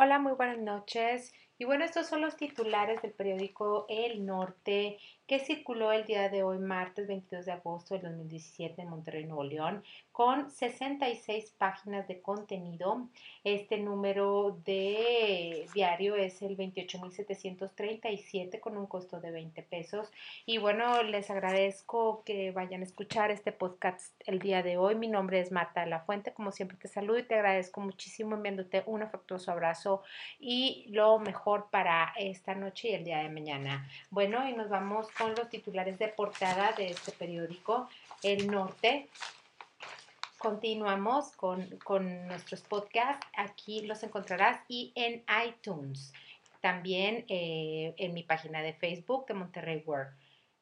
Hola, muy buenas noches. Y bueno, estos son los titulares del periódico El Norte que circuló el día de hoy, martes 22 de agosto del 2017 en Monterrey, Nuevo León, con 66 páginas de contenido. Este número de diario es el 28.737 con un costo de 20 pesos. Y bueno, les agradezco que vayan a escuchar este podcast el día de hoy. Mi nombre es Marta de la Fuente. Como siempre te saludo y te agradezco muchísimo enviándote un afectuoso abrazo y lo mejor para esta noche y el día de mañana. Bueno, y nos vamos con los titulares de portada de este periódico, El Norte. Continuamos con, nuestros podcasts. Aquí los encontrarás y en iTunes. También eh, en mi página de Facebook de Monterrey World.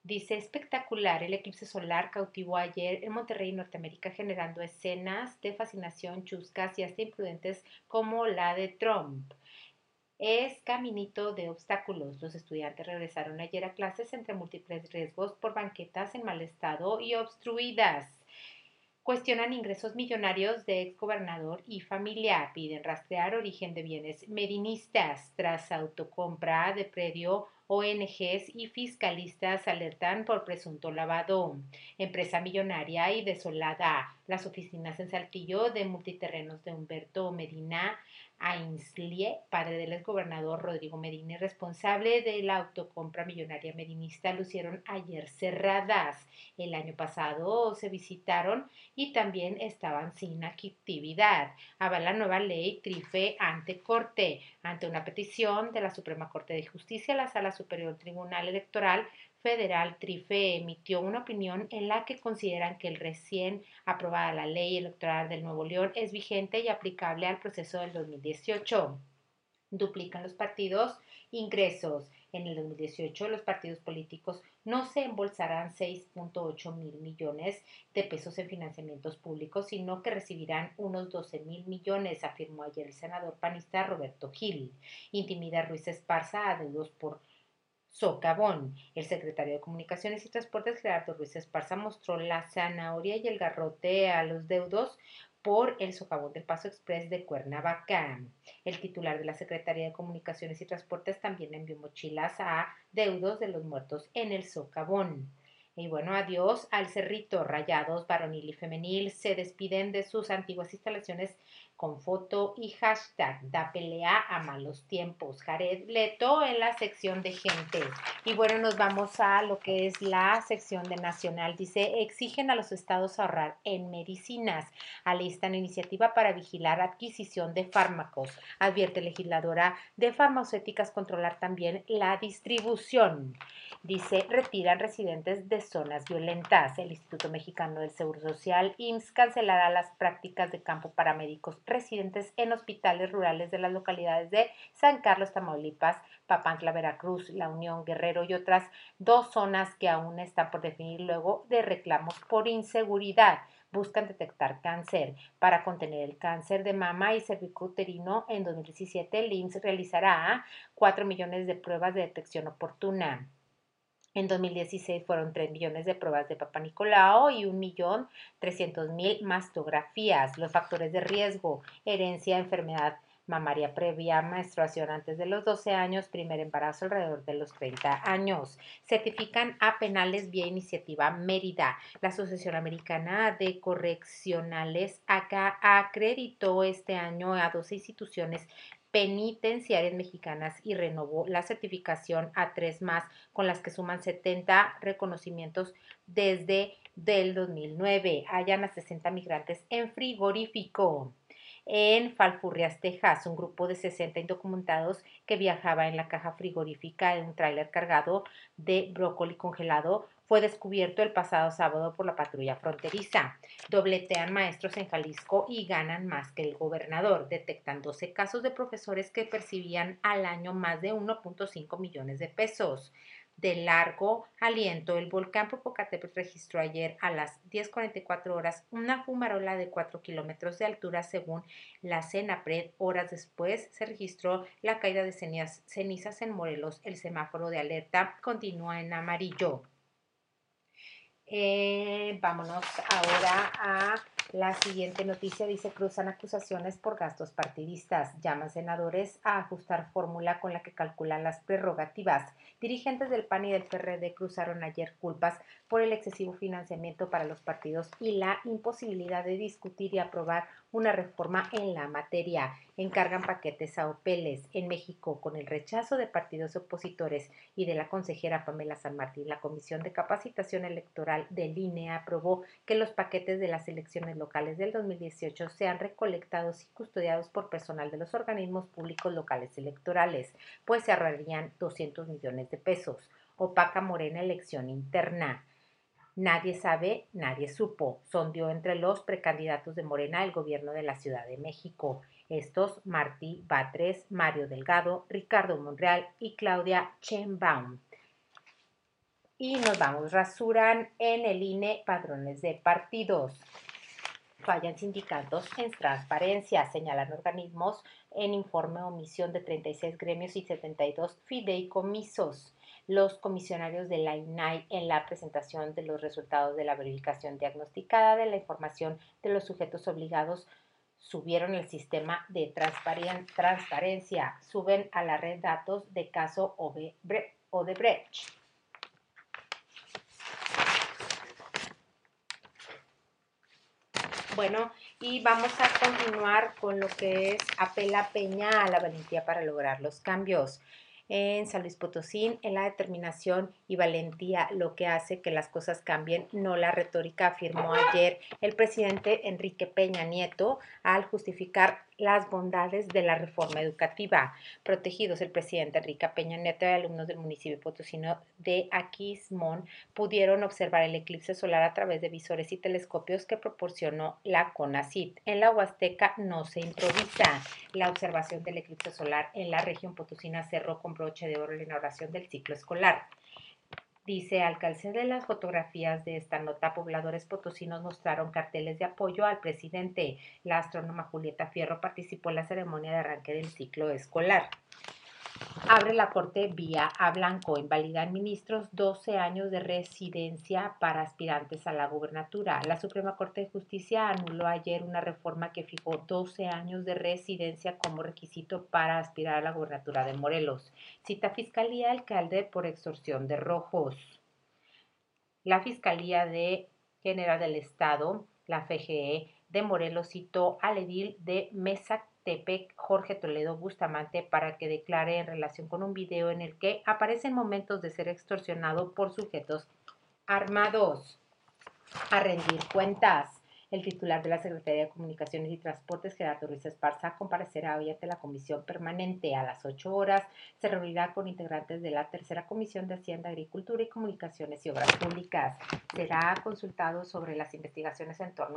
Dice, espectacular, el eclipse solar cautivó ayer en Monterrey, Norteamérica, generando escenas de fascinación chuscas y hasta imprudentes como la de Trump es caminito de obstáculos. Los estudiantes regresaron ayer a clases entre múltiples riesgos por banquetas en mal estado y obstruidas. Cuestionan ingresos millonarios de exgobernador y familia. Piden rastrear origen de bienes medinistas tras autocompra de predio ONGs y fiscalistas alertan por presunto lavado. Empresa millonaria y desolada. Las oficinas en Saltillo de multiterrenos de Humberto Medina Ainslie, padre del exgobernador Rodrigo Medina responsable de la autocompra millonaria medinista, lucieron ayer cerradas. El año pasado se visitaron y también estaban sin actividad. Avala nueva ley Trife ante Corte. Ante una petición de la Suprema Corte de Justicia, la Sala Superior Tribunal Electoral Federal Trife emitió una opinión en la que consideran que el recién aprobada la ley electoral del Nuevo León es vigente y aplicable al proceso del 2018. Duplican los partidos ingresos. En el 2018 los partidos políticos no se embolsarán 6.8 mil millones de pesos en financiamientos públicos, sino que recibirán unos 12 mil millones, afirmó ayer el senador panista Roberto Gil. Intimida Ruiz Esparza a deudos por socavón. El secretario de Comunicaciones y Transportes, Gerardo Ruiz Esparza, mostró la zanahoria y el garrote a los deudos por el socavón del Paso Express de Cuernavaca. El titular de la Secretaría de Comunicaciones y Transportes también envió mochilas a deudos de los muertos en el socavón. Y bueno, adiós al Cerrito. Rayados, varonil y femenil se despiden de sus antiguas instalaciones con foto y hashtag da pelea a malos tiempos. Jared Leto en la sección de gente. Y bueno, nos vamos a lo que es la sección de Nacional. Dice, exigen a los estados ahorrar en medicinas. Alistan iniciativa para vigilar adquisición de fármacos. Advierte legisladora de farmacéuticas controlar también la distribución. Dice, retiran residentes de zonas violentas. El Instituto Mexicano del Seguro Social, IMSS, cancelará las prácticas de campo para médicos residentes en hospitales rurales de las localidades de San Carlos, Tamaulipas, Papantla, Veracruz, La Unión, Guerrero y otras dos zonas que aún están por definir luego de reclamos por inseguridad buscan detectar cáncer. Para contener el cáncer de mama y cervicuterino, en 2017 el realizará 4 millones de pruebas de detección oportuna. En 2016 fueron 3 millones de pruebas de Papa Nicolau y 1.300.000 mastografías. Los factores de riesgo, herencia, enfermedad mamaria previa, menstruación antes de los 12 años, primer embarazo alrededor de los 30 años. Certifican a penales vía iniciativa Mérida. La Asociación Americana de Correccionales acá acreditó este año a 12 instituciones penitenciarias mexicanas y renovó la certificación a tres más, con las que suman 70 reconocimientos desde del 2009. Hayan a 60 migrantes en frigorífico. En Falfurrias, Texas, un grupo de 60 indocumentados que viajaba en la caja frigorífica de un tráiler cargado de brócoli congelado fue descubierto el pasado sábado por la patrulla fronteriza. Dobletean maestros en Jalisco y ganan más que el gobernador. Detectan 12 casos de profesores que percibían al año más de 1.5 millones de pesos. De largo aliento, el volcán Popocatépetl registró ayer a las 10.44 horas una fumarola de 4 kilómetros de altura según la CENAPRED. Horas después se registró la caída de cenizas en Morelos. El semáforo de alerta continúa en amarillo. Eh, vámonos ahora a La siguiente noticia dice cruzan acusaciones por gastos partidistas. Llaman senadores a ajustar fórmula con la que calculan las prerrogativas. Dirigentes del PAN y del PRD cruzaron ayer culpas por el excesivo financiamiento para los partidos y la imposibilidad de discutir y aprobar una reforma en la materia. Encargan paquetes a Opeles. En México, con el rechazo de partidos opositores y de la consejera Pamela San Martín, la Comisión de Capacitación Electoral del INE aprobó que los paquetes de las elecciones locales del 2018 sean recolectados y custodiados por personal de los organismos públicos locales electorales, pues se ahorrarían 200 millones de pesos. Opaca Morena elección interna. Nadie sabe, nadie supo. Sondió entre los precandidatos de Morena el gobierno de la Ciudad de México. Estos, Martí Batres, Mario Delgado, Ricardo Monreal y Claudia Chenbaum. Y nos vamos, rasuran en el INE padrones de partidos. Fallan sindicatos en transparencia, señalan organismos en informe omisión de 36 gremios y 72 fideicomisos los comisionarios de la INAI en la presentación de los resultados de la verificación diagnosticada de la información de los sujetos obligados subieron el sistema de transparencia, suben a la red datos de caso Odebrecht. Bueno, y vamos a continuar con lo que es apela Peña a la valentía para lograr los cambios. En San Luis Potosí en la determinación y valentía lo que hace que las cosas cambien, no la retórica, afirmó ayer el presidente Enrique Peña Nieto al justificar las bondades de la reforma educativa. Protegidos, el presidente Enrique Peña Nieto y alumnos del municipio potosino de Aquismón pudieron observar el eclipse solar a través de visores y telescopios que proporcionó la CONACIT. En la Huasteca no se improvisa. La observación del eclipse solar en la región potosina cerró con broche de oro la inauguración del ciclo escolar. Dice, al de las fotografías de esta nota, pobladores potosinos mostraron carteles de apoyo al presidente. La astrónoma Julieta Fierro participó en la ceremonia de arranque del ciclo escolar. Abre la Corte vía a Blanco. Invalidan ministros 12 años de residencia para aspirantes a la gubernatura. La Suprema Corte de Justicia anuló ayer una reforma que fijó 12 años de residencia como requisito para aspirar a la gubernatura de Morelos. Cita Fiscalía alcalde por extorsión de rojos. La Fiscalía de General del Estado, la FGE de Morelos, citó al edil de Mesa Jorge Toledo Bustamante, para que declare en relación con un video en el que aparecen momentos de ser extorsionado por sujetos armados a rendir cuentas. El titular de la Secretaría de Comunicaciones y Transportes, Gerardo Ruiz Esparza, comparecerá hoy ante la Comisión Permanente. A las 8 horas se reunirá con integrantes de la Tercera Comisión de Hacienda, Agricultura y Comunicaciones y Obras Públicas. Será consultado sobre las investigaciones en torno al